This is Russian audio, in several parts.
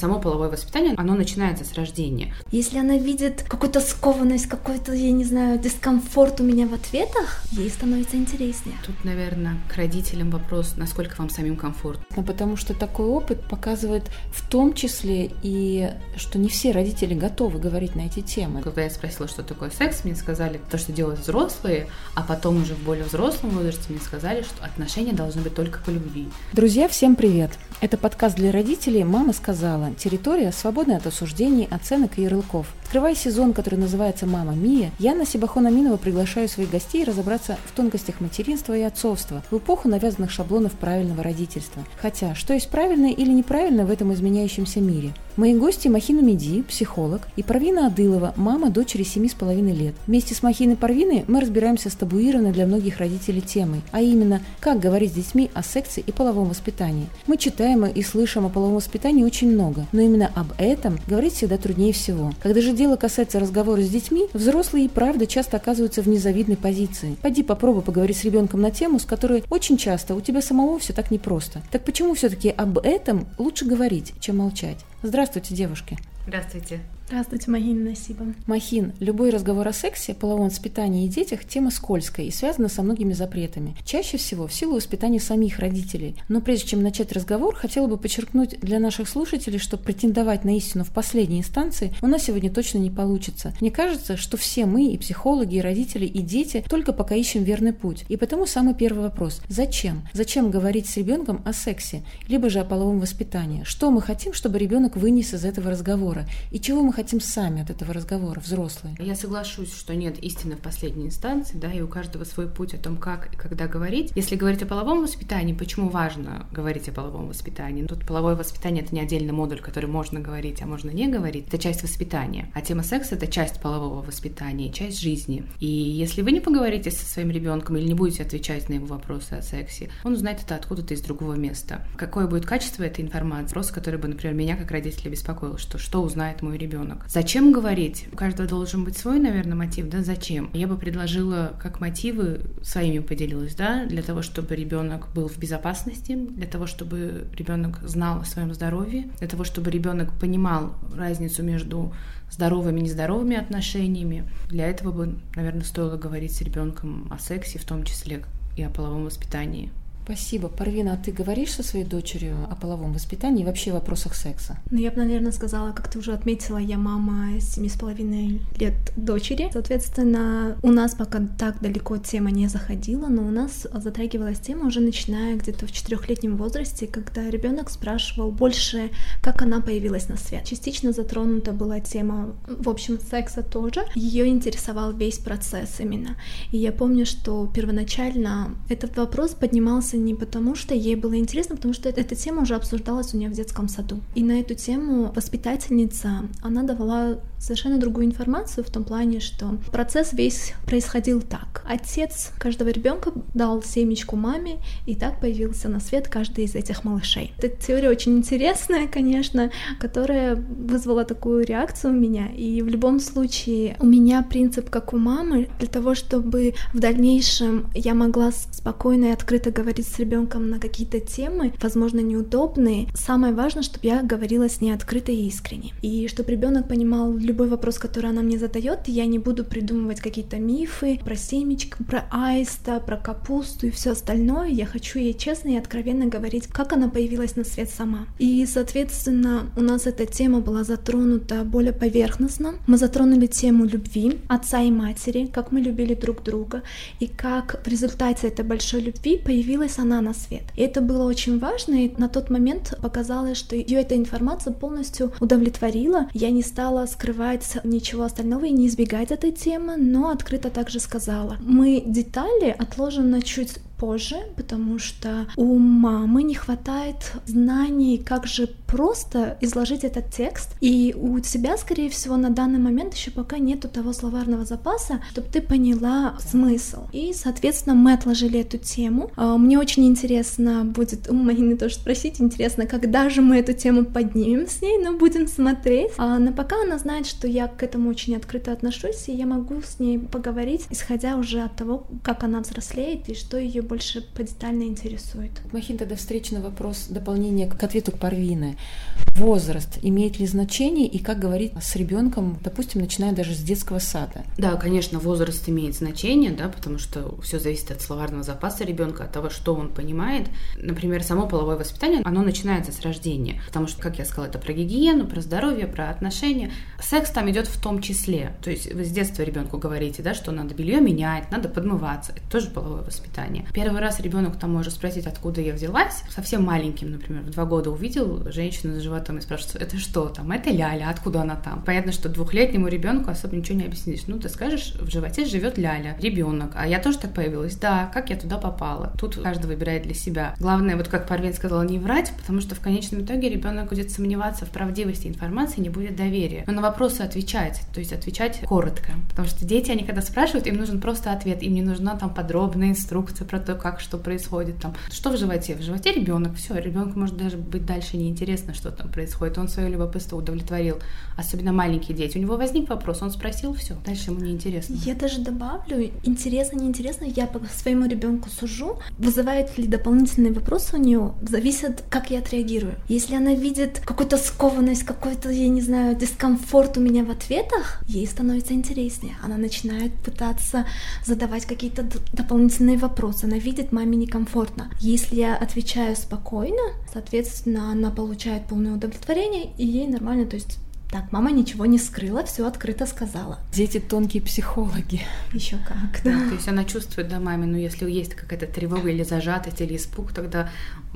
Само половое воспитание, оно начинается с рождения. Если она видит какую-то скованность, какой-то, я не знаю, дискомфорт у меня в ответах, ей становится интереснее. Тут, наверное, к родителям вопрос, насколько вам самим комфортно. Ну, потому что такой опыт показывает в том числе и, что не все родители готовы говорить на эти темы. Когда я спросила, что такое секс, мне сказали то, что делают взрослые, а потом уже в более взрослом возрасте мне сказали, что отношения должны быть только по любви. Друзья, всем привет! Это подкаст для родителей «Мама сказала» территория, свободная от осуждений, оценок и ярлыков. Открывая сезон, который называется «Мама Мия», я, Наси Бахона-Минова, приглашаю своих гостей разобраться в тонкостях материнства и отцовства в эпоху навязанных шаблонов правильного родительства. Хотя, что есть правильное или неправильное в этом изменяющемся мире? Мои гости Махина Меди, психолог, и Парвина Адылова, мама дочери семи с половиной лет. Вместе с Махиной Парвиной мы разбираемся с табуированной для многих родителей темой, а именно, как говорить с детьми о сексе и половом воспитании. Мы читаем и слышим о половом воспитании очень много, но именно об этом говорить всегда труднее всего. Когда же дело касается разговора с детьми, взрослые и правда часто оказываются в незавидной позиции. Пойди попробуй поговорить с ребенком на тему, с которой очень часто у тебя самого все так непросто. Так почему все-таки об этом лучше говорить, чем молчать? Здравствуйте, девушки. Здравствуйте. Здравствуйте, Махин Насиба. Махин, любой разговор о сексе, половом воспитании и детях – тема скользкая и связана со многими запретами. Чаще всего в силу воспитания самих родителей. Но прежде чем начать разговор, хотела бы подчеркнуть для наших слушателей, что претендовать на истину в последней инстанции у нас сегодня точно не получится. Мне кажется, что все мы, и психологи, и родители, и дети, только пока ищем верный путь. И потому самый первый вопрос – зачем? Зачем говорить с ребенком о сексе, либо же о половом воспитании? Что мы хотим, чтобы ребенок вынес из этого разговора? И чего мы хотим сами от этого разговора, взрослые. Я соглашусь, что нет истины в последней инстанции, да, и у каждого свой путь о том, как и когда говорить. Если говорить о половом воспитании, почему важно говорить о половом воспитании? Тут половое воспитание — это не отдельный модуль, который можно говорить, а можно не говорить. Это часть воспитания. А тема секса — это часть полового воспитания, часть жизни. И если вы не поговорите со своим ребенком или не будете отвечать на его вопросы о сексе, он узнает это откуда-то из другого места. Какое будет качество этой информации? Вопрос, который бы, например, меня как родителя беспокоил, что что узнает мой ребенок. Зачем говорить? У каждого должен быть свой, наверное, мотив, да, зачем? Я бы предложила как мотивы, своими поделилась, да, для того, чтобы ребенок был в безопасности, для того, чтобы ребенок знал о своем здоровье, для того, чтобы ребенок понимал разницу между здоровыми и нездоровыми отношениями. Для этого бы, наверное, стоило говорить с ребенком о сексе, в том числе и о половом воспитании. Спасибо. Парвина, а ты говоришь со своей дочерью о половом воспитании и вообще вопросах секса? Ну, я бы, наверное, сказала, как ты уже отметила, я мама семи с половиной лет дочери. Соответственно, у нас пока так далеко тема не заходила, но у нас затрагивалась тема уже начиная где-то в четырехлетнем возрасте, когда ребенок спрашивал больше, как она появилась на свет. Частично затронута была тема, в общем, секса тоже. Ее интересовал весь процесс именно. И я помню, что первоначально этот вопрос поднимался не потому, что ей было интересно, потому что эта тема уже обсуждалась у нее в детском саду. И на эту тему воспитательница, она давала совершенно другую информацию в том плане, что процесс весь происходил так. Отец каждого ребенка дал семечку маме, и так появился на свет каждый из этих малышей. Эта теория очень интересная, конечно, которая вызвала такую реакцию у меня. И в любом случае у меня принцип как у мамы, для того, чтобы в дальнейшем я могла спокойно и открыто говорить с ребенком на какие-то темы, возможно, неудобные, самое важное, чтобы я говорила с ней открыто и искренне. И чтобы ребенок понимал любой вопрос, который она мне задает, я не буду придумывать какие-то мифы про семечко, про аиста, про капусту и все остальное. Я хочу ей честно и откровенно говорить, как она появилась на свет сама. И, соответственно, у нас эта тема была затронута более поверхностно. Мы затронули тему любви отца и матери, как мы любили друг друга, и как в результате этой большой любви появилась она на свет. И это было очень важно, и на тот момент показалось, что ее эта информация полностью удовлетворила. Я не стала скрывать ничего остального и не избегать этой темы, но открыто также сказала. Мы детали отложим на чуть позже, потому что у мамы не хватает знаний, как же просто изложить этот текст, и у тебя, скорее всего, на данный момент еще пока нету того словарного запаса, чтобы ты поняла смысл. И, соответственно, мы отложили эту тему. А, мне очень интересно будет у Марины тоже спросить, интересно, когда же мы эту тему поднимем с ней, но будем смотреть. А, но пока она знает, что я к этому очень открыто отношусь, и я могу с ней поговорить, исходя уже от того, как она взрослеет и что ее больше подетально интересует. Махин, тогда встречный вопрос, дополнение к ответу к Парвины. Возраст имеет ли значение и как говорить с ребенком, допустим, начиная даже с детского сада? Да, конечно, возраст имеет значение, да, потому что все зависит от словарного запаса ребенка, от того, что он понимает. Например, само половое воспитание, оно начинается с рождения, потому что, как я сказала, это про гигиену, про здоровье, про отношения. Секс там идет в том числе. То есть вы с детства ребенку говорите, да, что надо белье менять, надо подмываться. Это тоже половое воспитание. Первый раз ребенок там может спросить, откуда я взялась. Совсем маленьким, например, в два года увидел женщину с животом и спрашивает, это что там? Это ляля, откуда она там? Понятно, что двухлетнему ребенку особо ничего не объяснишь. Ну, ты скажешь, в животе живет ляля, ребенок. А я тоже так появилась. Да, как я туда попала? Тут каждый выбирает для себя. Главное, вот как Парвин сказала, не врать, потому что в конечном итоге ребенок будет сомневаться в правдивости информации, не будет доверия. Но на вопросы отвечать, то есть отвечать коротко. Потому что дети, они когда спрашивают, им нужен просто ответ, им не нужна там подробная инструкция про то, как что происходит там. Что в животе? В животе ребенок, все, ребенку может даже быть дальше неинтересно, что там происходит. Он свое любопытство удовлетворил. Особенно маленькие дети. У него возник вопрос, он спросил, все, дальше ему неинтересно. Я даже добавлю, интересно, неинтересно, я по своему ребенку сужу, вызывает ли дополнительные вопросы у нее, зависит, как я отреагирую. Если она видит какую-то скованность, какой-то, я не знаю, дискомфорт у меня в ответах, ей становится интереснее. Она начинает пытаться задавать какие-то дополнительные вопросы. Она видит, маме некомфортно. Если я отвечаю спокойно, соответственно, она получает полное удовлетворение, и ей нормально, то есть так, мама ничего не скрыла, все открыто сказала. Дети тонкие психологи. Еще как, да. да. То есть она чувствует, да, маме, ну если есть какая-то тревога или зажатость, или испуг, тогда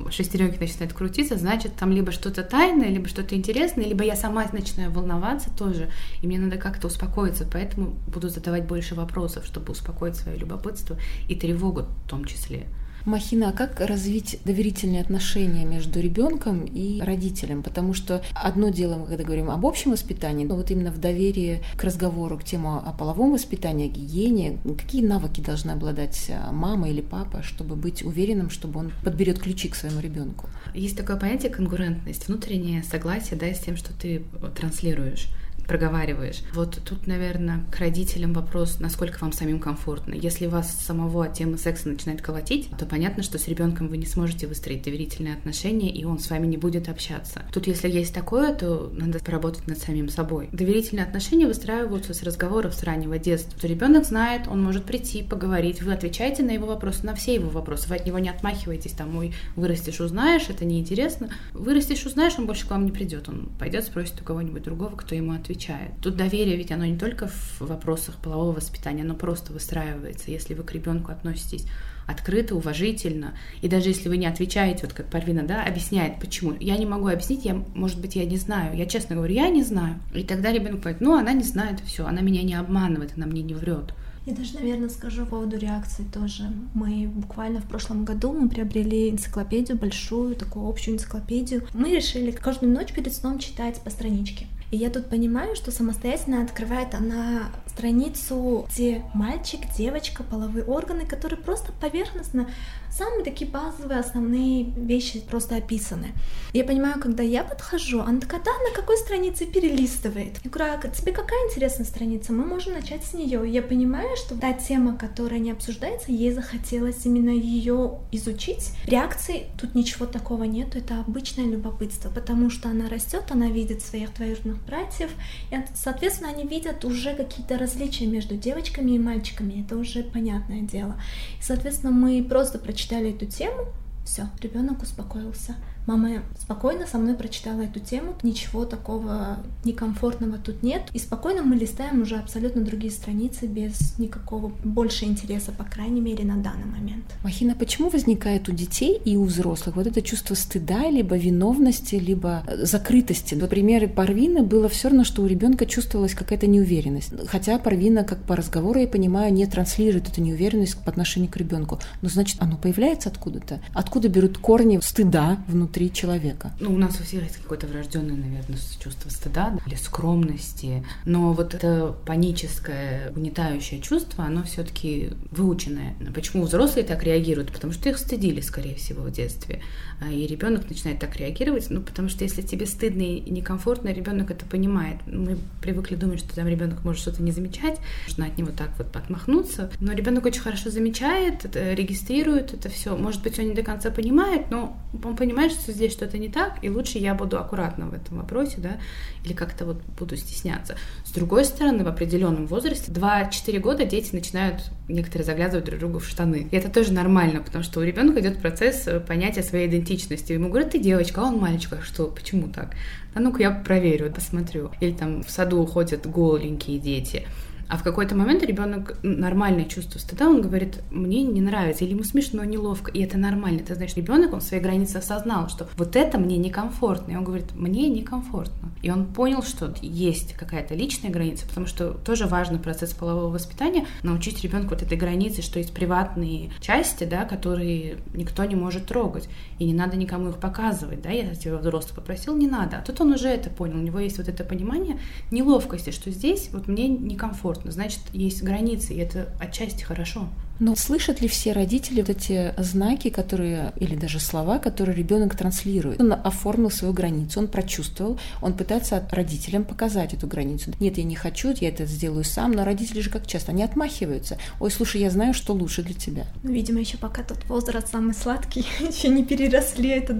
шестеренки начинают крутиться, значит, там либо что-то тайное, либо что-то интересное, либо я сама начинаю волноваться тоже, и мне надо как-то успокоиться, поэтому буду задавать больше вопросов, чтобы успокоить свое любопытство и тревогу в том числе. Махина, а как развить доверительные отношения между ребенком и родителем? Потому что одно дело, мы когда говорим об общем воспитании, но вот именно в доверии к разговору, к тему о половом воспитании, о гигиене, какие навыки должны обладать а, мама или папа, чтобы быть уверенным, чтобы он подберет ключи к своему ребенку? Есть такое понятие конкурентность, внутреннее согласие да, с тем, что ты транслируешь проговариваешь. Вот тут, наверное, к родителям вопрос, насколько вам самим комфортно. Если вас самого тема секса начинает колотить, то понятно, что с ребенком вы не сможете выстроить доверительные отношения, и он с вами не будет общаться. Тут, если есть такое, то надо поработать над самим собой. Доверительные отношения выстраиваются с разговоров с раннего детства. То ребенок знает, он может прийти, поговорить, вы отвечаете на его вопросы, на все его вопросы, вы от него не отмахиваетесь, там, ой, вырастешь, узнаешь, это неинтересно. Вырастешь, узнаешь, он больше к вам не придет, он пойдет, спросит у кого-нибудь другого, кто ему ответит отвечает. Тут доверие ведь оно не только в вопросах полового воспитания, оно просто выстраивается. Если вы к ребенку относитесь открыто, уважительно, и даже если вы не отвечаете, вот как Парвина, да, объясняет, почему. Я не могу объяснить, я, может быть, я не знаю. Я честно говорю, я не знаю. И тогда ребенок говорит, ну, она не знает, все, она меня не обманывает, она мне не врет. Я даже, наверное, скажу по поводу реакции тоже. Мы буквально в прошлом году мы приобрели энциклопедию, большую, такую общую энциклопедию. Мы решили каждую ночь перед сном читать по страничке. И я тут понимаю, что самостоятельно открывает она страницу, где мальчик, девочка, половые органы, которые просто поверхностно Самые такие базовые, основные вещи просто описаны. Я понимаю, когда я подхожу, она такая, да, на какой странице перелистывает. Я говорю, а тебе какая интересная страница? Мы можем начать с нее. Я понимаю, что та тема, которая не обсуждается, ей захотелось именно ее изучить. Реакции тут ничего такого нет, это обычное любопытство, потому что она растет, она видит своих двоюродных братьев, и, соответственно, они видят уже какие-то различия между девочками и мальчиками, это уже понятное дело. И, соответственно, мы просто прочитали прочитали эту тему, все, ребенок успокоился. Мама спокойно со мной прочитала эту тему, ничего такого некомфортного тут нет. И спокойно мы листаем уже абсолютно другие страницы без никакого больше интереса, по крайней мере, на данный момент. Махина, почему возникает у детей и у взрослых вот это чувство стыда, либо виновности, либо э, закрытости? На примере Парвины было все равно, что у ребенка чувствовалась какая-то неуверенность. Хотя Парвина, как по разговору, я понимаю, не транслирует эту неуверенность по отношению к ребенку. Но значит, оно появляется откуда-то. Откуда берут корни стыда внутри внутри человека. Ну, у нас у всех есть какое-то врожденное, наверное, чувство стыда или скромности, но вот это паническое, угнетающее чувство, оно все-таки выученное. Почему взрослые так реагируют? Потому что их стыдили, скорее всего, в детстве. А, и ребенок начинает так реагировать, ну, потому что если тебе стыдно и некомфортно, ребенок это понимает. Мы привыкли думать, что там ребенок может что-то не замечать, можно от него так вот отмахнуться. Но ребенок очень хорошо замечает, это, регистрирует это все. Может быть, он не до конца понимает, но он понимает, что здесь что-то не так, и лучше я буду аккуратна в этом вопросе, да, или как-то вот буду стесняться. С другой стороны, в определенном возрасте, 2-4 года дети начинают некоторые заглядывать друг другу в штаны. И это тоже нормально, потому что у ребенка идет процесс э, понятия своей идентичности. Ему говорят, ты девочка, а он мальчик, а что, почему так? А ну-ка я проверю, посмотрю. Или там в саду ходят голенькие дети. А в какой-то момент ребенок нормальное чувство стыда, он говорит, мне не нравится, или ему смешно, неловко, и это нормально. Это значит, ребенок, он свои границы осознал, что вот это мне некомфортно. И он говорит, мне некомфортно. И он понял, что есть какая-то личная граница, потому что тоже важный процесс полового воспитания, научить ребенку вот этой границе, что есть приватные части, да, которые никто не может трогать, и не надо никому их показывать, да, я тебя взрослый попросил, не надо. А тут он уже это понял, у него есть вот это понимание неловкости, что здесь вот мне некомфортно комфортно, значит, есть границы, и это отчасти хорошо. Но слышат ли все родители вот эти знаки, которые, или даже слова, которые ребенок транслирует? Он оформил свою границу, он прочувствовал, он пытается родителям показать эту границу. Нет, я не хочу, я это сделаю сам, но родители же как часто, они отмахиваются. Ой, слушай, я знаю, что лучше для тебя. Ну, видимо, еще пока тот возраст самый сладкий, еще не переросли этот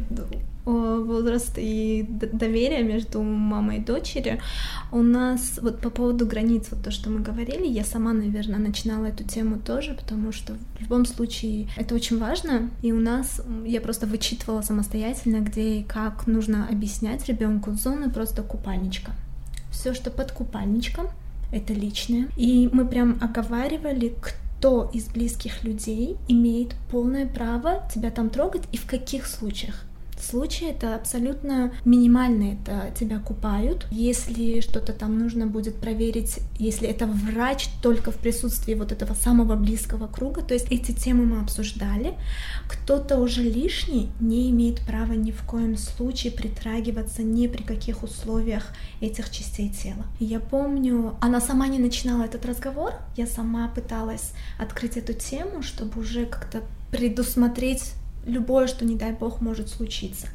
возраст и доверие между мамой и дочерью. У нас вот по поводу границ, вот то, что мы говорили, я сама, наверное, начинала эту тему тоже, потому что в любом случае это очень важно. И у нас я просто вычитывала самостоятельно, где и как нужно объяснять ребенку зоны просто купальничка. Все, что под купальничком, это личное. И мы прям оговаривали, кто из близких людей имеет полное право тебя там трогать и в каких случаях случае это абсолютно минимально, это тебя купают. Если что-то там нужно будет проверить, если это врач только в присутствии вот этого самого близкого круга, то есть эти темы мы обсуждали, кто-то уже лишний не имеет права ни в коем случае притрагиваться ни при каких условиях этих частей тела. Я помню, она сама не начинала этот разговор, я сама пыталась открыть эту тему, чтобы уже как-то предусмотреть любое, что, не дай бог, может случиться.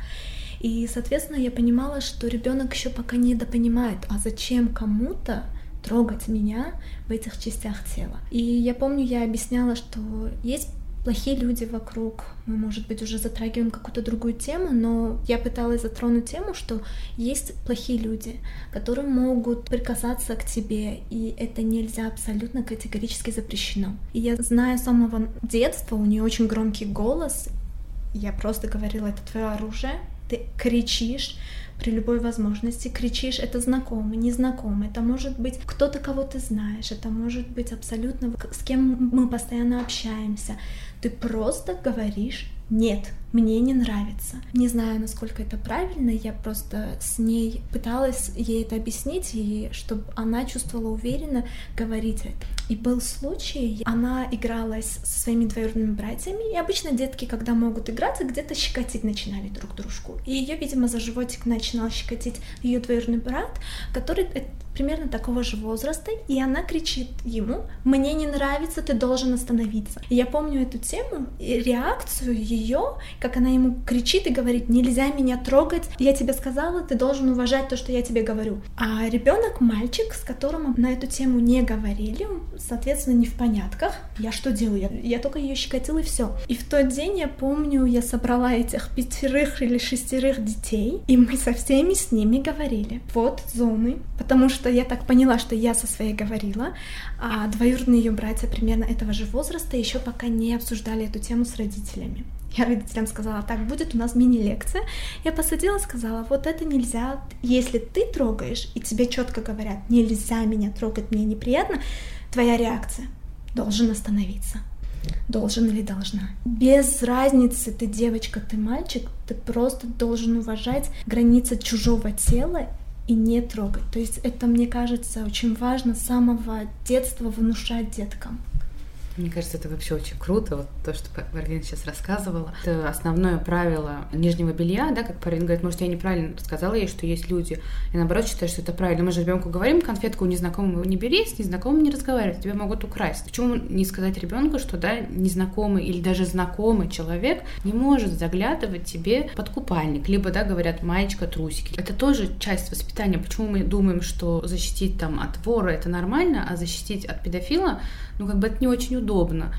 И, соответственно, я понимала, что ребенок еще пока недопонимает, а зачем кому-то трогать меня в этих частях тела. И я помню, я объясняла, что есть плохие люди вокруг, мы, может быть, уже затрагиваем какую-то другую тему, но я пыталась затронуть тему, что есть плохие люди, которые могут прикасаться к тебе, и это нельзя абсолютно категорически запрещено. И я знаю с самого детства, у нее очень громкий голос, я просто говорила, это твое оружие, ты кричишь при любой возможности, кричишь, это знакомый, незнакомый, это может быть кто-то, кого ты знаешь, это может быть абсолютно с кем мы постоянно общаемся. Ты просто говоришь нет, мне не нравится. Не знаю, насколько это правильно, я просто с ней пыталась ей это объяснить, и чтобы она чувствовала уверенно говорить это. И был случай, она игралась со своими двоюродными братьями, и обычно детки, когда могут играться, где-то щекотить начинали друг дружку. И ее, видимо, за животик начинал щекотить ее двоюродный брат, который примерно такого же возраста, и она кричит ему, мне не нравится, ты должен остановиться. И я помню эту тему, и реакцию ее, как она ему кричит и говорит, нельзя меня трогать, я тебе сказала, ты должен уважать то, что я тебе говорю. А ребенок, мальчик, с которым на эту тему не говорили, соответственно, не в понятках, я что делаю? Я, я только ее щекотила и все. И в тот день я помню, я собрала этих пятерых или шестерых детей, и мы со всеми с ними говорили. Вот зоны, потому что я так поняла, что я со своей говорила, а двоюродные ее братья примерно этого же возраста еще пока не обсуждали эту тему с родителями. Я родителям сказала, так, будет у нас мини-лекция. Я посадила, сказала, вот это нельзя, если ты трогаешь, и тебе четко говорят, нельзя меня трогать, мне неприятно, твоя реакция должен остановиться должен или должна. Без разницы, ты девочка, ты мальчик, ты просто должен уважать границы чужого тела и не трогать. То есть это, мне кажется, очень важно с самого детства внушать деткам. Мне кажется, это вообще очень круто, вот то, что Парвин сейчас рассказывала. Это основное правило нижнего белья, да, как Парвин говорит, может, я неправильно рассказала ей, что есть люди. И наоборот считаю, что это правильно. Мы же ребенку говорим, конфетку незнакомому не бери, с незнакомым не разговаривай, тебя могут украсть. Почему не сказать ребенку, что да, незнакомый или даже знакомый человек не может заглядывать тебе под купальник, либо, да, говорят, маечка, трусики. Это тоже часть воспитания. Почему мы думаем, что защитить там от вора это нормально, а защитить от педофила, ну, как бы это не очень удобно.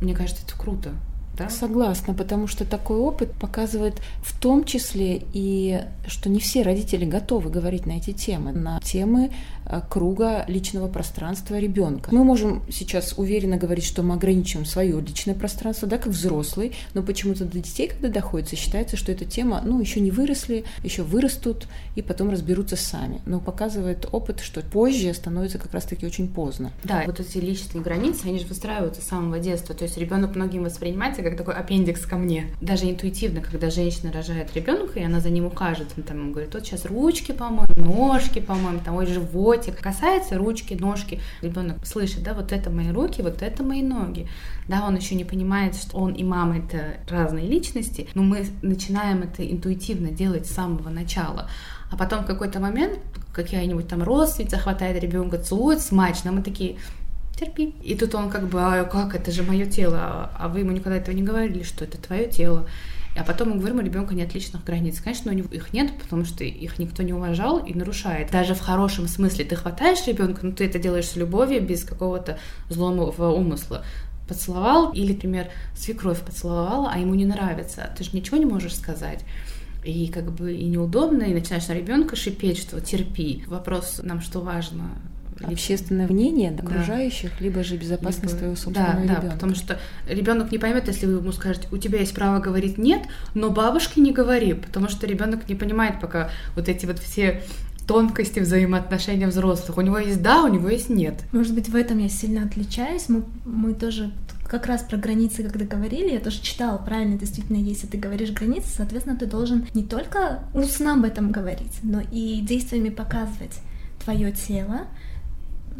Мне кажется, это круто. Да? Согласна, потому что такой опыт показывает в том числе и, что не все родители готовы говорить на эти темы, на темы Э, круга личного пространства ребенка. Мы можем сейчас уверенно говорить, что мы ограничиваем свое личное пространство, да, как взрослый, но почему-то до детей, когда доходится, считается, что эта тема, ну, еще не выросли, еще вырастут и потом разберутся сами. Но показывает опыт, что позже становится как раз-таки очень поздно. Да, вот эти личные границы, они же выстраиваются с самого детства. То есть ребенок многим воспринимается как такой аппендикс ко мне. Даже интуитивно, когда женщина рожает ребенка, и она за ним ухаживает, он там говорит, вот сейчас ручки помоем, ножки помоем, там ой, живот животик касается ручки, ножки, ребенок слышит, да, вот это мои руки, вот это мои ноги. Да, он еще не понимает, что он и мама это разные личности, но мы начинаем это интуитивно делать с самого начала. А потом в какой-то момент какая-нибудь там родственница хватает ребенка, целует смачно, мы такие, терпи. И тут он как бы, а как, это же мое тело, а вы ему никогда этого не говорили, что это твое тело. А потом мы говорим, у ребенка нет личных границ. Конечно, у него их нет, потому что их никто не уважал и нарушает. Даже в хорошем смысле ты хватаешь ребенка, но ты это делаешь с любовью, без какого-то злого умысла поцеловал, или, например, свекровь поцеловала, а ему не нравится, ты же ничего не можешь сказать. И как бы и неудобно, и начинаешь на ребенка шипеть, что терпи. Вопрос нам что важно, общественное мнение окружающих, да. либо же безопасность либо... твоего собственного да, ребенка. Да, потому что ребенок не поймет, если вы ему скажете, у тебя есть право говорить нет, но бабушке не говори, потому что ребенок не понимает пока вот эти вот все тонкости взаимоотношений взрослых. У него есть да, у него есть нет. Может быть, в этом я сильно отличаюсь. Мы, мы тоже как раз про границы, когда говорили, я тоже читала, правильно, действительно, если ты говоришь границы, соответственно, ты должен не только устно об этом говорить, но и действиями показывать твое тело,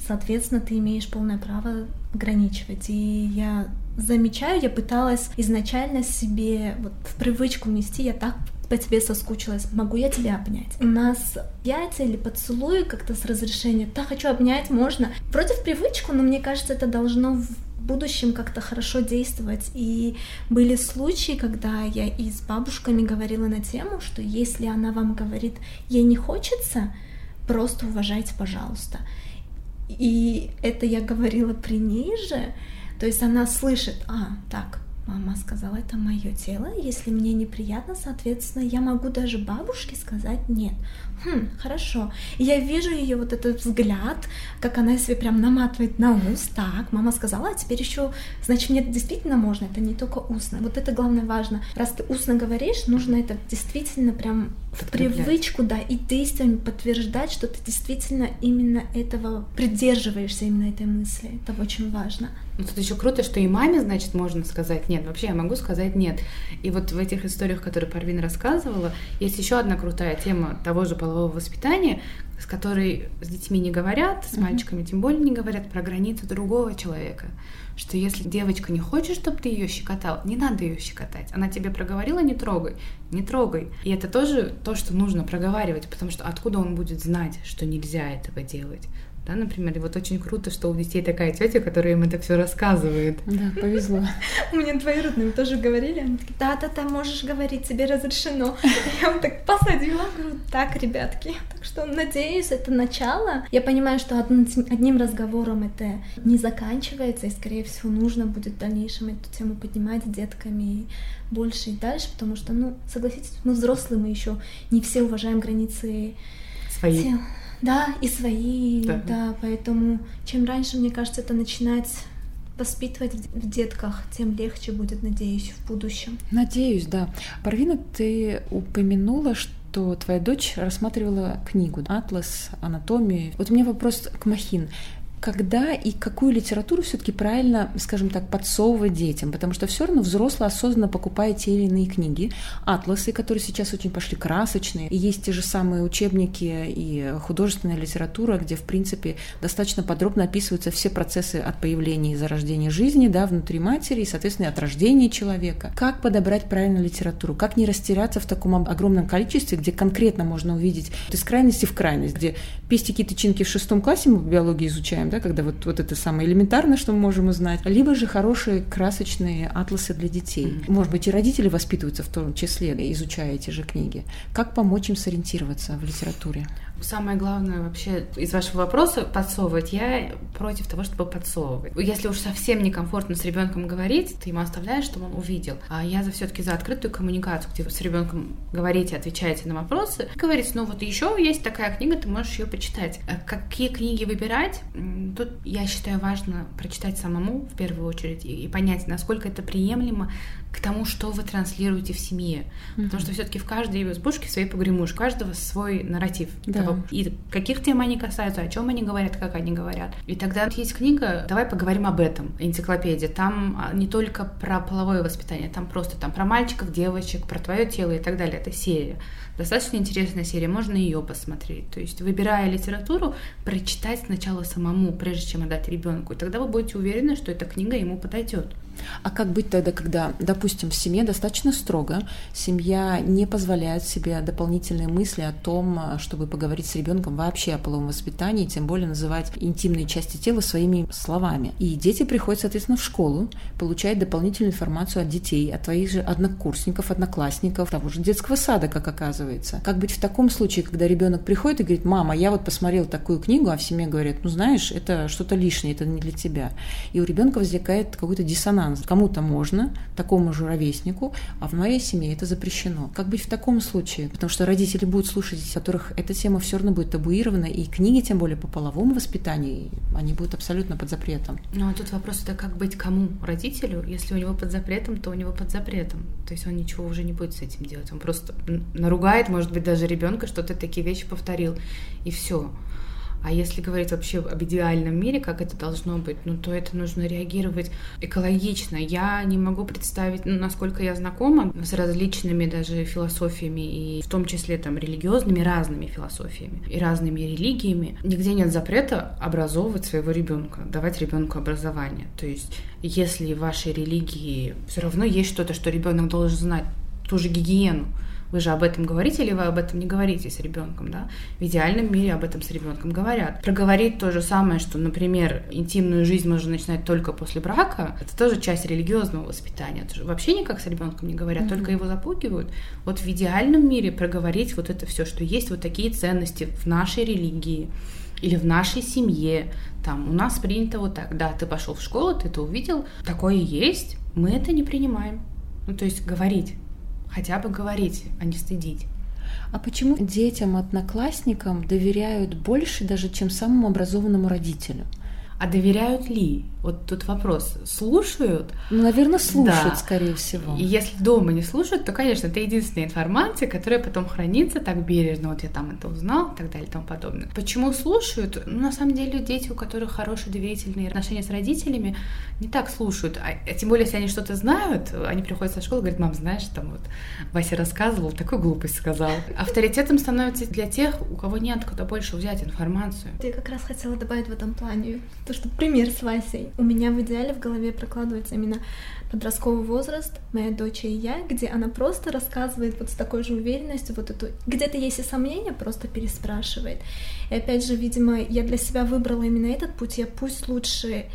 соответственно, ты имеешь полное право ограничивать. И я замечаю, я пыталась изначально себе вот в привычку внести, я так по тебе соскучилась, могу я тебя обнять? У нас объятия или поцелуи как-то с разрешения, да, хочу обнять, можно. Вроде в привычку, но мне кажется, это должно в будущем как-то хорошо действовать. И были случаи, когда я и с бабушками говорила на тему, что если она вам говорит, ей не хочется, просто уважайте, пожалуйста. И это я говорила при ней же. То есть она слышит, а, так, мама сказала, это мое тело, если мне неприятно, соответственно, я могу даже бабушке сказать нет хм, хорошо. И я вижу ее вот этот взгляд, как она себе прям наматывает на ус. Так, мама сказала, а теперь еще, значит, мне действительно можно, это не только устно. Вот это главное важно. Раз ты устно говоришь, нужно это действительно прям в привычку, да, и действиями подтверждать, что ты действительно именно этого придерживаешься, именно этой мысли. Это очень важно. Ну, тут еще круто, что и маме, значит, можно сказать нет. Вообще я могу сказать нет. И вот в этих историях, которые Парвин рассказывала, есть еще одна крутая тема того же полового воспитания, с которой с детьми не говорят, с мальчиками тем более не говорят про границы другого человека. Что если девочка не хочет, чтобы ты ее щекотал, не надо ее щекотать. Она тебе проговорила, не трогай, не трогай. И это тоже то, что нужно проговаривать, потому что откуда он будет знать, что нельзя этого делать? Да, например, и вот очень круто, что у детей такая тетя, которая им это все рассказывает. Да, повезло. Мне двоюродные тоже говорили, они такие, да-да-да, можешь говорить, тебе разрешено. Я вам так посадила, говорю, так, ребятки. Так что, надеюсь, это начало. Я понимаю, что одним разговором это не заканчивается, и, скорее всего, нужно будет в дальнейшем эту тему поднимать с детками больше и дальше, потому что, ну, согласитесь, мы взрослые, мы еще не все уважаем границы свои. Да, и свои, да. да, поэтому чем раньше, мне кажется, это начинать воспитывать в детках, тем легче будет, надеюсь, в будущем. Надеюсь, да. Парвина, ты упомянула, что твоя дочь рассматривала книгу «Атлас анатомии». Вот у меня вопрос к Махин. Когда и какую литературу все-таки правильно, скажем так, подсовывать детям, потому что все равно взрослый осознанно покупает те или иные книги, атласы, которые сейчас очень пошли красочные, и есть те же самые учебники и художественная литература, где, в принципе, достаточно подробно описываются все процессы от появления и зарождения жизни, да, внутри матери, и, соответственно, от рождения человека. Как подобрать правильную литературу, как не растеряться в таком огромном количестве, где конкретно можно увидеть из крайности в крайность, где пестики и тычинки в шестом классе мы в биологии изучаем, да, когда вот, вот это самое элементарное, что мы можем узнать, либо же хорошие красочные атласы для детей. Mm-hmm. Может быть, и родители воспитываются в том числе, изучая эти же книги. Как помочь им сориентироваться в литературе? Самое главное вообще из вашего вопроса подсовывать. Я против того, чтобы подсовывать. Если уж совсем некомфортно с ребенком говорить, ты ему оставляешь, чтобы он увидел. А я за все-таки за открытую коммуникацию, где вы с ребенком говорите, отвечаете на вопросы. Говорите, ну вот еще есть такая книга, ты можешь ее почитать. А какие книги выбирать? Тут я считаю важно прочитать самому в первую очередь и понять, насколько это приемлемо к тому, что вы транслируете в семье. Mm-hmm. Потому что все-таки в каждой избушке свои погремушки, у каждого свой нарратив. Да. Того, и каких тем они касаются, о чем они говорят, как они говорят. И тогда есть книга «Давай поговорим об этом», энциклопедия. Там а, не только про половое воспитание, там просто там про мальчиков, девочек, про твое тело и так далее. Это серия. Достаточно интересная серия, можно ее посмотреть. То есть, выбирая литературу, прочитать сначала самому, прежде чем отдать ребенку. И тогда вы будете уверены, что эта книга ему подойдет. А как быть тогда, когда, допустим, в семье достаточно строго, семья не позволяет себе дополнительные мысли о том, чтобы поговорить с ребенком вообще о половом воспитании, тем более называть интимные части тела своими словами. И дети приходят, соответственно, в школу, получают дополнительную информацию от детей, от твоих же однокурсников, одноклассников, того же детского сада, как оказывается. Как быть в таком случае, когда ребенок приходит и говорит, мама, я вот посмотрел такую книгу, а в семье говорят, ну знаешь, это что-то лишнее, это не для тебя. И у ребенка возникает какой-то диссонанс диссонанс. Кому-то можно, такому же ровеснику, а в моей семье это запрещено. Как быть в таком случае? Потому что родители будут слушать, которых эта тема все равно будет табуирована, и книги, тем более по половому воспитанию, они будут абсолютно под запретом. Ну, а тут вопрос это как быть кому? Родителю? Если у него под запретом, то у него под запретом. То есть он ничего уже не будет с этим делать. Он просто наругает, может быть, даже ребенка, что ты такие вещи повторил, и все. А если говорить вообще об идеальном мире, как это должно быть, ну то это нужно реагировать экологично. Я не могу представить, ну, насколько я знакома с различными даже философиями, и в том числе там религиозными, разными философиями и разными религиями. Нигде нет запрета образовывать своего ребенка, давать ребенку образование. То есть, если в вашей религии все равно есть что-то, что ребенок должен знать, ту же гигиену, вы же об этом говорите или вы об этом не говорите с ребенком, да? В идеальном мире об этом с ребенком говорят. Проговорить то же самое, что, например, интимную жизнь можно начинать только после брака, это тоже часть религиозного воспитания. Это же вообще никак с ребенком не говорят, mm-hmm. только его запугивают. Вот в идеальном мире проговорить вот это все, что есть вот такие ценности в нашей религии или в нашей семье, там, у нас принято вот так, да, ты пошел в школу, ты это увидел, такое есть, мы это не принимаем. Ну, то есть говорить, хотя бы говорить, а не стыдить. А почему детям, одноклассникам доверяют больше даже, чем самому образованному родителю? А доверяют ли? Вот тут вопрос. Слушают? Ну, наверное, слушают, да. скорее всего. И если дома не слушают, то, конечно, это единственная информация, которая потом хранится так бережно. Вот я там это узнал и так далее и тому подобное. Почему слушают? Ну, на самом деле, дети, у которых хорошие доверительные отношения с родителями, не так слушают. А, а тем более, если они что-то знают, они приходят со школы и говорят, мам, знаешь, там вот Вася рассказывал, такую глупость сказал. Авторитетом становится для тех, у кого нет куда больше взять информацию. Ты как раз хотела добавить в этом плане то, что пример с Васей. У меня в идеале в голове прокладывается именно подростковый возраст, моя дочь и я, где она просто рассказывает вот с такой же уверенностью вот эту... Где-то есть и сомнения, просто переспрашивает. И опять же, видимо, я для себя выбрала именно этот путь, я пусть лучше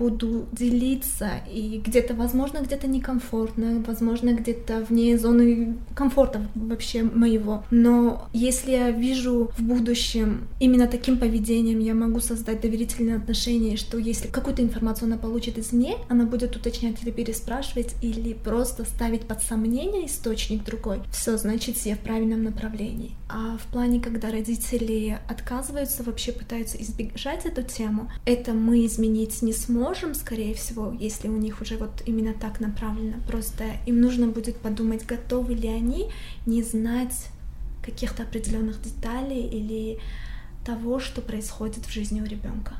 буду делиться, и где-то, возможно, где-то некомфортно, возможно, где-то вне зоны комфорта вообще моего. Но если я вижу в будущем именно таким поведением, я могу создать доверительные отношения, что если какую-то информацию она получит извне, она будет уточнять или переспрашивать, или просто ставить под сомнение источник другой, все, значит, все в правильном направлении. А в плане, когда родители отказываются, вообще пытаются избежать эту тему, это мы изменить не сможем, можем, скорее всего, если у них уже вот именно так направлено. Просто им нужно будет подумать, готовы ли они не знать каких-то определенных деталей или того, что происходит в жизни у ребенка.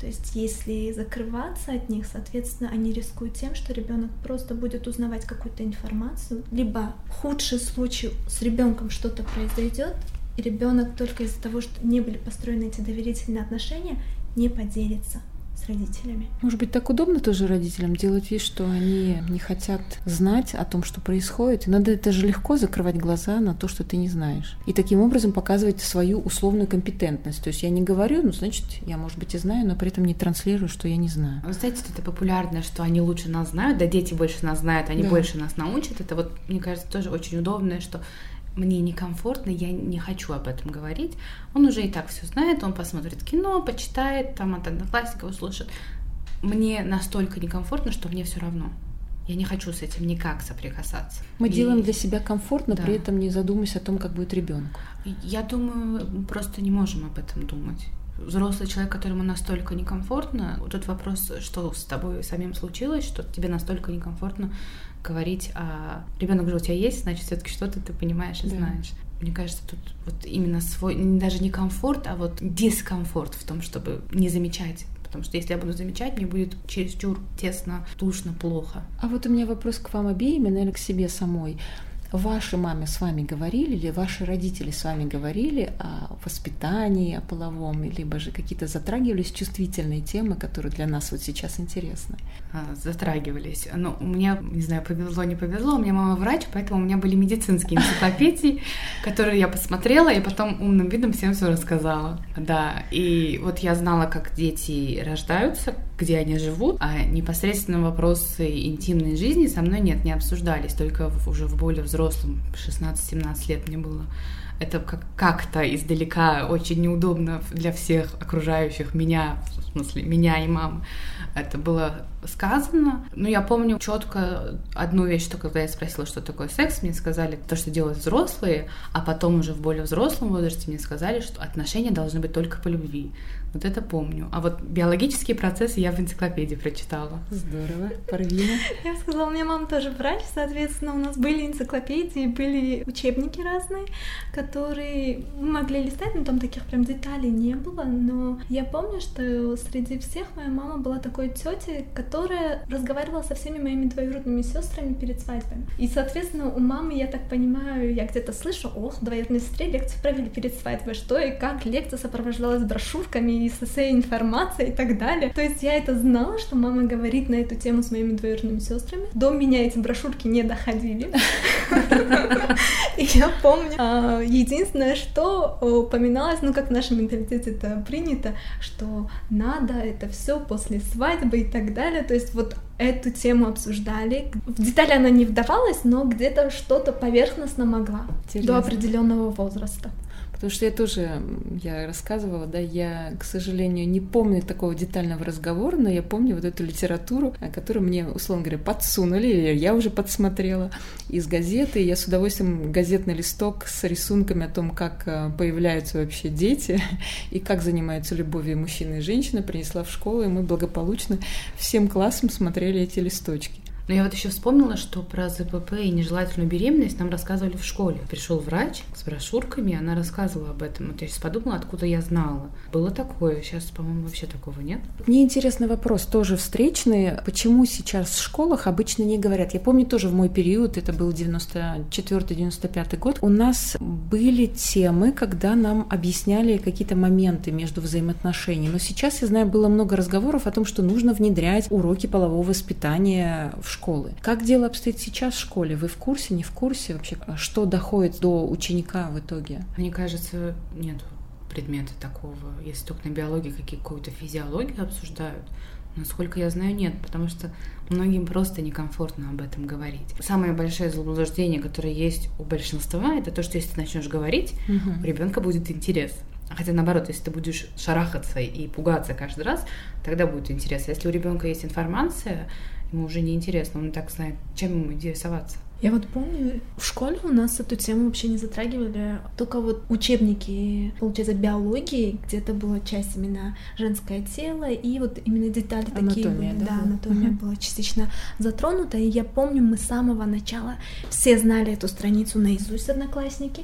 То есть, если закрываться от них, соответственно, они рискуют тем, что ребенок просто будет узнавать какую-то информацию, либо в худший случай с ребенком что-то произойдет, и ребенок только из-за того, что не были построены эти доверительные отношения, не поделится с родителями. Может быть, так удобно тоже родителям делать вид, что они не хотят знать о том, что происходит. Надо это же легко закрывать глаза на то, что ты не знаешь. И таким образом показывать свою условную компетентность. То есть я не говорю, ну, значит, я, может быть, и знаю, но при этом не транслирую, что я не знаю. Вы знаете, это популярно, что они лучше нас знают, да, дети больше нас знают, они да. больше нас научат. Это вот, мне кажется, тоже очень удобно, что мне некомфортно, я не хочу об этом говорить. Он уже и так все знает, он посмотрит кино, почитает, там от одноклассника услышит. Мне настолько некомфортно, что мне все равно. Я не хочу с этим никак соприкасаться. Мы и... делаем для себя комфортно, да. при этом не задумываясь о том, как будет ребенок. Я думаю, мы просто не можем об этом думать. Взрослый человек, которому настолько некомфортно, вот этот вопрос, что с тобой самим случилось, что тебе настолько некомфортно, говорить о ребенок же у тебя есть, значит, все-таки что-то ты понимаешь и да. знаешь. Мне кажется, тут вот именно свой, даже не комфорт, а вот дискомфорт в том, чтобы не замечать потому что если я буду замечать, мне будет чересчур тесно, душно, плохо. А вот у меня вопрос к вам обеим, и, наверное, к себе самой. Ваши мамы с вами говорили или ваши родители с вами говорили о воспитании, о половом, либо же какие-то затрагивались чувствительные темы, которые для нас вот сейчас интересны? А, затрагивались. Ну, у меня, не знаю, повезло, не повезло, у меня мама врач, поэтому у меня были медицинские энциклопедии, которые я посмотрела и потом умным видом всем все рассказала. Да, и вот я знала, как дети рождаются, где они живут, а непосредственно вопросы интимной жизни со мной нет, не обсуждались, только уже в более взрослом, 16-17 лет мне было. Это как- как-то издалека очень неудобно для всех окружающих меня, в смысле, меня и мамы. Это было сказано. Но я помню четко одну вещь, что когда я спросила, что такое секс, мне сказали то, что делают взрослые, а потом уже в более взрослом возрасте мне сказали, что отношения должны быть только по любви. Вот это помню. А вот биологические процессы я в энциклопедии прочитала. Здорово. Парвина? Я сказала, у меня мама тоже врач, соответственно, у нас были энциклопедии, были учебники разные, которые мы могли листать, но там таких прям деталей не было. Но я помню, что среди всех моя мама была такой тетей, которая разговаривала со всеми моими двоюродными сестрами перед свадьбой. И, соответственно, у мамы, я так понимаю, я где-то слышу, ох, двоюродной сестре лекцию провели перед свадьбой, что и как лекция сопровождалась брошюрками и со всей информацией и так далее. То есть я это знала, что мама говорит на эту тему с моими двоюродными сестрами. До меня эти брошюрки не доходили. И я помню, а, единственное, что упоминалось, ну как в нашем менталитете это принято, что надо это все после свадьбы и так далее. То есть вот эту тему обсуждали. В детали она не вдавалась, но где-то что-то поверхностно могла Интересно. до определенного возраста. Потому что я тоже, я рассказывала, да, я, к сожалению, не помню такого детального разговора, но я помню вот эту литературу, которую мне, условно говоря, подсунули, или я уже подсмотрела из газеты, я с удовольствием газетный листок с рисунками о том, как э, появляются вообще дети, и как занимаются любовью мужчины и женщины, принесла в школу, и мы благополучно всем классом смотрели эти листочки. Но я вот еще вспомнила, что про ЗПП и нежелательную беременность нам рассказывали в школе. Пришел врач с брошюрками, она рассказывала об этом. Вот я сейчас подумала, откуда я знала. Было такое, сейчас, по-моему, вообще такого нет. Мне интересный вопрос, тоже встречный. Почему сейчас в школах обычно не говорят? Я помню тоже в мой период, это был 94-95 год, у нас были темы, когда нам объясняли какие-то моменты между взаимоотношениями. Но сейчас, я знаю, было много разговоров о том, что нужно внедрять уроки полового воспитания в школы. Как дело обстоит сейчас в школе? Вы в курсе, не в курсе вообще? Что доходит до ученика в итоге? Мне кажется, нет предмета такого. Если только на биологии какую-то физиологию обсуждают, Насколько я знаю, нет, потому что многим просто некомфортно об этом говорить. Самое большое заблуждение, которое есть у большинства, это то, что если ты начнешь говорить, угу. у ребенка будет интерес. Хотя наоборот, если ты будешь шарахаться и пугаться каждый раз, тогда будет интерес. А если у ребенка есть информация, ему уже не интересно, он так знает, чем ему интересоваться. Я вот помню, в школе у нас эту тему вообще не затрагивали, только вот учебники, получается, биологии, где-то была часть именно женское тело, и вот именно детали анатомия, такие. Да, да анатомия угу. была частично затронута, и я помню, мы с самого начала все знали эту страницу наизусть, одноклассники,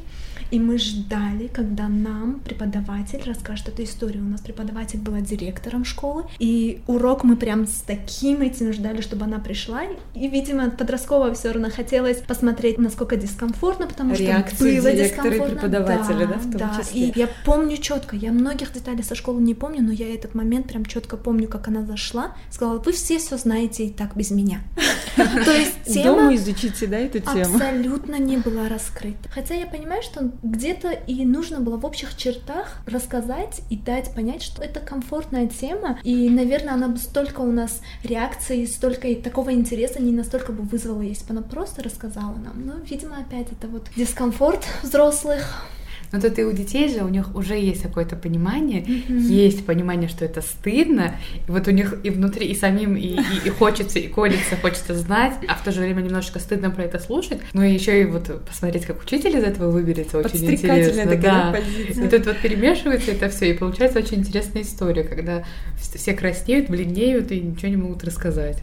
И мы ждали, когда нам преподаватель расскажет эту историю. У нас преподаватель была директором школы, и урок мы прям с таким этим ждали, чтобы она пришла. И, видимо, подросткового все равно хотелось посмотреть, насколько дискомфортно, потому Реакции что было дискомфортно. и преподавателя, да, в том да. числе. И я помню четко, я многих деталей со школы не помню, но я этот момент прям четко помню, как она зашла, сказала, вы все все знаете и так без меня. То есть тема Дома изучите, да, эту тему? абсолютно не была раскрыта. Хотя я понимаю, что где-то и нужно было в общих чертах рассказать и дать понять, что это комфортная тема, и, наверное, она бы столько у нас реакций, столько и такого интереса не настолько бы вызвала, если бы она просто рассказала нам. Но, видимо, опять это вот дискомфорт взрослых, Но тут и у детей же, у них уже есть какое-то понимание, есть понимание, что это стыдно, и вот у них и внутри, и самим, и, и, и хочется, и колется, хочется знать, а в то же время немножечко стыдно про это слушать, но еще и вот посмотреть, как учитель из этого выберется, очень интересно. такая да. позиция. И тут вот перемешивается это все, и получается очень интересная история, когда все краснеют, бледнеют и ничего не могут рассказать.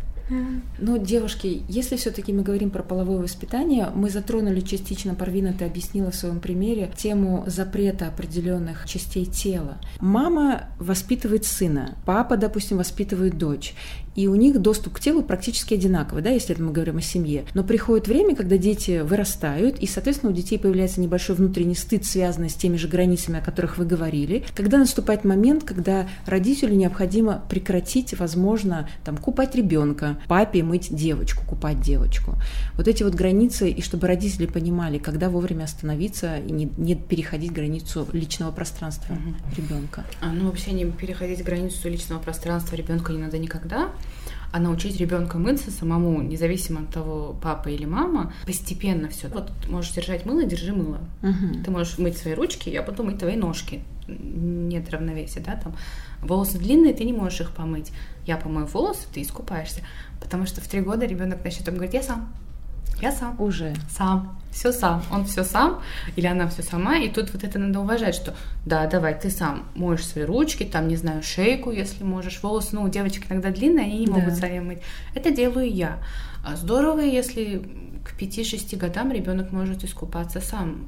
Но, девушки, если все-таки мы говорим про половое воспитание, мы затронули частично, Парвина, ты объяснила в своем примере, тему запрета определенных частей тела. Мама воспитывает сына, папа, допустим, воспитывает дочь. И у них доступ к телу практически одинаковый, да, если это мы говорим о семье. Но приходит время, когда дети вырастают, и, соответственно, у детей появляется небольшой внутренний стыд, связанный с теми же границами, о которых вы говорили. Когда наступает момент, когда родителю необходимо прекратить, возможно, там, купать ребенка, папе мыть девочку, купать девочку. Вот эти вот границы, и чтобы родители понимали, когда вовремя остановиться и не, не переходить границу личного пространства ребенка. А, ну, вообще не переходить границу личного пространства ребенка не надо никогда. А научить ребенка мыться самому, независимо от того, папа или мама, постепенно все. Вот можешь держать мыло, держи мыло. Мгм. Ты можешь мыть свои ручки, я буду мыть твои ножки. Нет равновесия, да, там. Волосы длинные, ты не можешь их помыть. Я помою волосы, ты искупаешься. Потому что в три года ребенок начнет он говорит, я сам. Я сам. Уже. Сам. Все сам. Он все сам, или она все сама. И тут вот это надо уважать, что да, давай, ты сам моешь свои ручки, там, не знаю, шейку, если можешь, волосы. Ну, у девочек иногда длинные, они не Да. могут сами мыть. Это делаю я. А здорово, если к 5-6 годам ребенок может искупаться сам,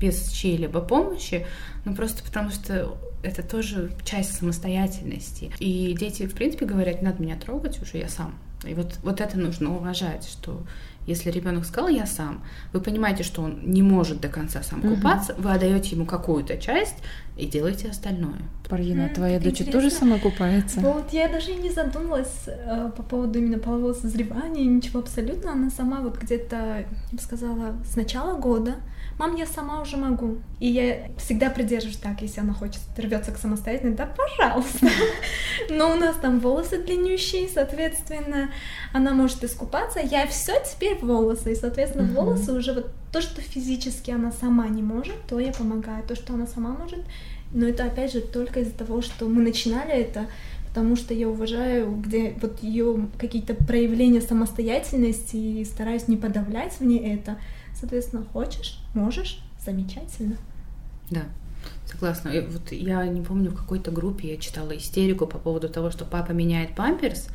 без чьей-либо помощи, ну просто потому что это тоже часть самостоятельности. И дети, в принципе, говорят, не надо меня трогать уже, я сам. И вот, вот это нужно уважать, что если ребенок сказал я сам, вы понимаете, что он не может до конца сам Мгм. купаться, вы отдаете ему какую-то часть и делаете остальное. Парина, М, твоя дочь тоже сама купается? Вот я даже и не задумалась э, по поводу именно полового созревания, ничего абсолютно. Она сама вот где-то, я бы сказала, с начала года. Мам, я сама уже могу. И я всегда придерживаюсь так, если она хочет, рвется к самостоятельной, да, пожалуйста. Но у нас там волосы длиннющие, соответственно, она может искупаться. Я все теперь волосы, и, соответственно, Мгм. волосы уже вот то, что физически она сама не может, то я помогаю. То, что она сама может, но это опять же только из-за того, что мы начинали это, потому что я уважаю, где вот ее какие-то проявления самостоятельности и стараюсь не подавлять в ней это. Соответственно, хочешь, можешь, замечательно. Да, согласна. И вот я не помню, в какой-то группе я читала истерику по поводу того, что папа меняет памперс.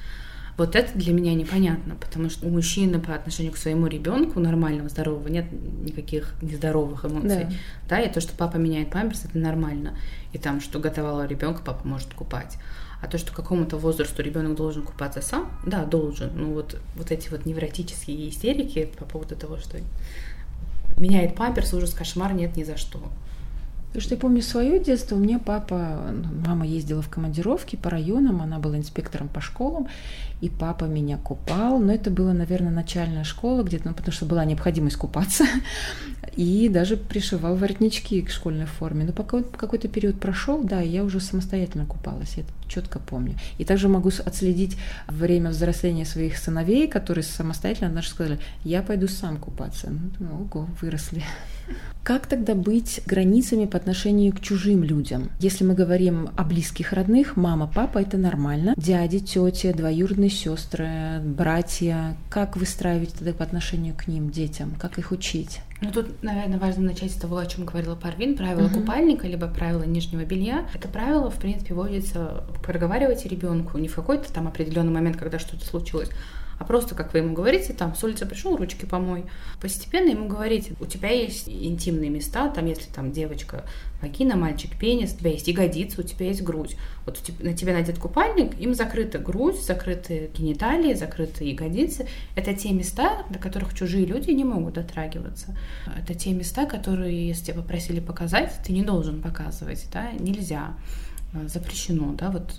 Вот это для меня непонятно, потому что у мужчины по отношению к своему ребенку нормального, здорового, нет никаких нездоровых эмоций. Да. Да. и то, что папа меняет памперс, это нормально. И там, что готовала ребенка, папа может купать. А то, что какому-то возрасту ребенок должен купаться сам, да, должен. Ну вот, вот эти вот невротические истерики по поводу того, что меняет памперс, ужас, кошмар, нет ни за что. Потому что я помню свое детство, у меня папа, ну, мама ездила в командировки по районам, она была инспектором по школам, и папа меня купал, но это была, наверное, начальная школа где-то, ну, потому что была необходимость купаться, и даже пришивал воротнички к школьной форме. Но пока какой-то период прошел, да, я уже самостоятельно купалась, я это четко помню. И также могу отследить время взросления своих сыновей, которые самостоятельно однажды сказали, я пойду сам купаться. Ну, ого, выросли. Как тогда быть границами по отношению к чужим людям? Если мы говорим о близких родных, мама, папа, это нормально. Дяди, тети, двоюродные сестры, братья. Как выстраивать тогда по отношению к ним, детям? Как их учить? Ну, тут, наверное, важно начать с того, о чем говорила Парвин. Правило Мгм. купальника, либо правило нижнего белья. Это правило, в принципе, вводится, проговаривайте ребенку не в какой-то там определенный момент, когда что-то случилось, а просто, как вы ему говорите, там, с улицы пришел, ручки помой. Постепенно ему говорите, у тебя есть интимные места, там, если там девочка вагина, мальчик пенис, у тебя есть ягодицы, у тебя есть грудь. Вот на тебя надет купальник, им закрыта грудь, закрыты гениталии, закрыты ягодицы. Это те места, до которых чужие люди не могут дотрагиваться. Это те места, которые, если тебя попросили показать, ты не должен показывать, да, нельзя. Э, запрещено, да, вот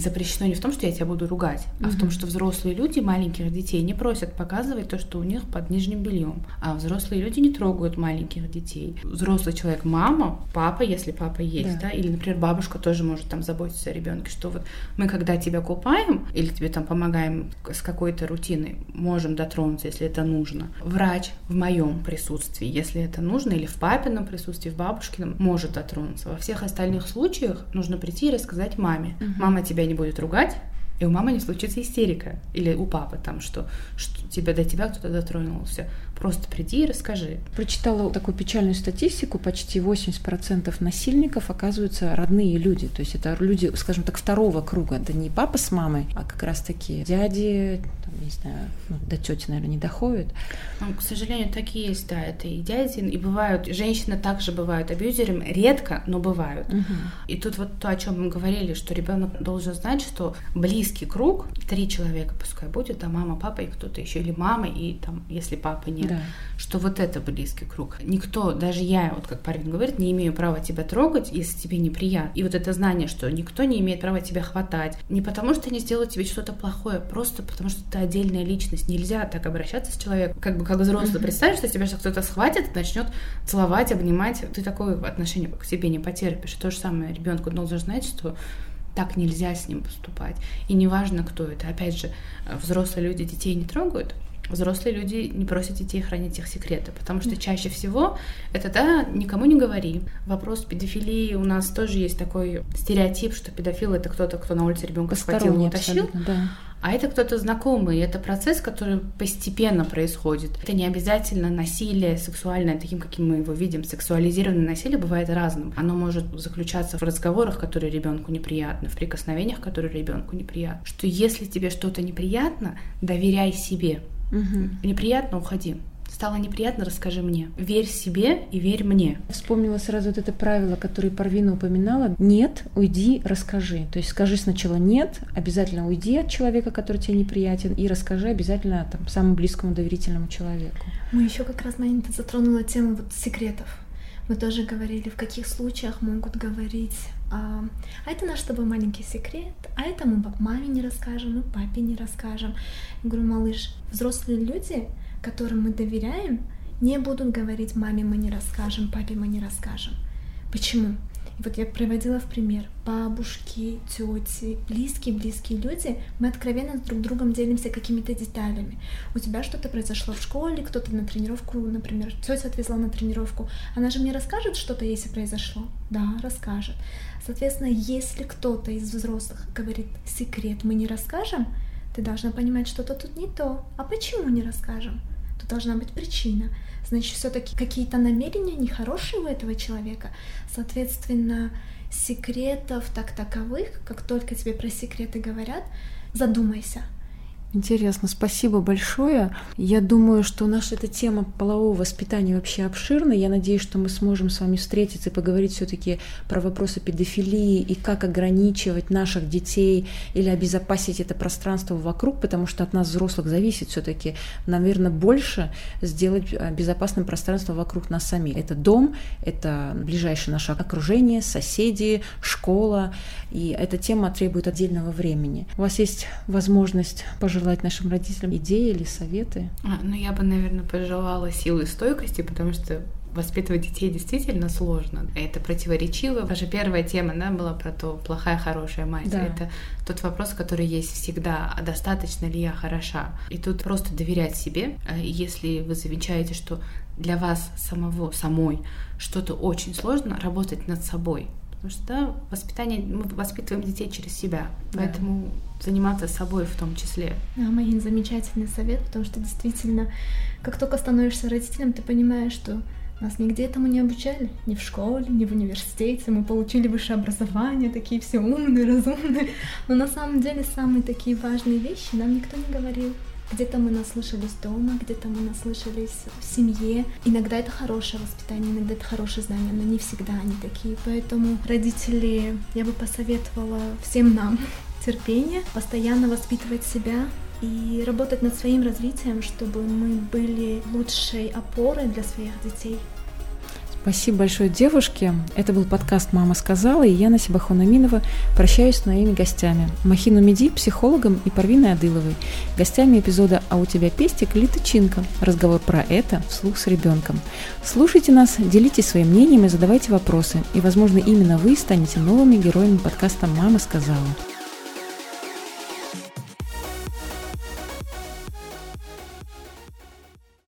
запрещено не в том, что я тебя буду ругать, а в том, что взрослые люди маленьких детей не просят показывать то, что у них под нижним бельем, а взрослые люди не трогают маленьких детей. Взрослый человек, мама, папа, если папа есть, да, да или, например, бабушка тоже может там заботиться о ребенке, что вот мы, когда тебя купаем или тебе там помогаем с какой-то рутиной, можем дотронуться, если это нужно. Врач в моем присутствии, если это нужно, или в папином присутствии, в бабушкином, может дотронуться. Во всех остальных случаях нужно нужно прийти и рассказать маме. Угу. Мама тебя не будет ругать, и у мамы не случится истерика. Или у папы там, что, что тебя до тебя кто-то дотронулся. Просто приди и расскажи. Прочитала такую печальную статистику. Почти 80% насильников оказываются родные люди. То есть это люди, скажем так, второго круга. Это не папа с мамой, а как раз таки дяди, там, не знаю, ну, до тети, наверное, не доходят. Ну, к сожалению, такие есть, да. Это и дяди, и бывают, женщины также бывают абьюзерами. Редко, но бывают. Угу. И тут вот то, о чем мы говорили, что ребенок должен знать, что близкий круг, три человека пускай будет, а мама, папа и кто-то еще, или мама, и там, если папы да. что вот это близкий круг. Никто, даже я, вот как Парвин говорит, не имею права тебя трогать, если тебе неприятно. И вот это знание, что никто не имеет права тебя хватать, не потому что они сделают тебе что-то плохое, просто потому что ты отдельная личность. Нельзя так обращаться с человеком, как бы как взрослый. Представь, что тебя сейчас кто-то схватит, начнет целовать, обнимать, ты такое отношение к себе не потерпишь. То же самое ребенку должен знать, что так нельзя с ним поступать. И неважно, кто это. Опять же, взрослые люди детей не трогают, взрослые люди не просят детей хранить их секреты, потому что чаще всего это, да, никому не говори. Вопрос педофилии у нас тоже есть такой стереотип, что педофил это кто-то, кто на улице ребенка схватил и утащил. Да. А это кто-то знакомый, это процесс, который постепенно происходит. Это не обязательно насилие сексуальное, таким, каким мы его видим. Сексуализированное насилие бывает разным. Оно может заключаться в разговорах, которые ребенку неприятны, в прикосновениях, которые ребенку неприятны. Что если тебе что-то неприятно, доверяй себе. Угу. Неприятно, уходи. Стало неприятно, расскажи мне. Верь себе и верь мне. Вспомнила сразу вот это правило, которое Парвина упоминала. Нет, уйди, расскажи. То есть скажи сначала нет, обязательно уйди от человека, который тебе неприятен, и расскажи обязательно там, самому близкому доверительному человеку. Мы еще как раз, Марина, затронула тему вот секретов. Мы тоже говорили, в каких случаях могут говорить а, а это наш с тобой маленький секрет, а это мы маме не расскажем, мы папе не расскажем. Я говорю, малыш, взрослые люди, которым мы доверяем, не будут говорить маме мы не расскажем, папе мы не расскажем. Почему? Вот я приводила в пример бабушки, тети, близкие-близкие люди, мы откровенно друг другом делимся какими-то деталями. У тебя что-то произошло в школе, кто-то на тренировку, например, тетя отвезла на тренировку, она же мне расскажет что-то, если произошло? Да, расскажет. Соответственно, если кто-то из взрослых говорит секрет, мы не расскажем, ты должна понимать, что-то тут не то. А почему не расскажем? Тут должна быть причина. Значит, все-таки какие-то намерения нехорошие у этого человека. Соответственно, секретов так таковых, как только тебе про секреты говорят, задумайся, Интересно, спасибо большое. Я думаю, что наша эта тема полового воспитания вообще обширна. Я надеюсь, что мы сможем с вами встретиться и поговорить все-таки про вопросы педофилии и как ограничивать наших детей или обезопасить это пространство вокруг, потому что от нас, взрослых, зависит все-таки, наверное, больше сделать э, безопасным пространство вокруг нас самих. Это дом, это ближайшее наше окружение, соседи, школа, и эта тема требует отдельного времени. У вас есть возможность пожелать пожелать нашим родителям идеи или советы? А, ну, я бы, наверное, пожелала силы и стойкости, потому что воспитывать детей действительно сложно. Это противоречиво. Ваша первая тема да, была про то, плохая, хорошая мать. Да. Это тот вопрос, который есть всегда, а достаточно ли я хороша? И тут просто доверять себе. А если вы замечаете, что для вас самого, самой что-то очень сложно, работать над собой. Потому что воспитание, мы воспитываем детей через себя. Да. Поэтому заниматься собой в том числе. Да, Марин, замечательный совет, потому что действительно, как только становишься родителем, ты понимаешь, что нас нигде этому не обучали, ни в школе, ни в университете. Мы получили высшее образование, такие все умные, разумные. Но на самом деле самые такие важные вещи нам никто не говорил. Где-то мы наслышались дома, где-то мы наслышались в семье. Иногда это хорошее воспитание, иногда это хорошее знание, но не всегда они такие. Поэтому родители, я бы посоветовала всем нам терпение, постоянно воспитывать себя, и работать над своим развитием, чтобы мы были лучшей опорой для своих детей. Спасибо большое, девушки. Это был подкаст «Мама сказала» и я, Насиба Хунаминова, прощаюсь с моими гостями. Махину Меди, психологом и Парвиной Адыловой. Гостями эпизода «А у тебя пестик» Лита Чинка. Разговор про это вслух с ребенком. Слушайте нас, делитесь своим мнением и задавайте вопросы. И, возможно, именно вы станете новыми героями подкаста «Мама сказала».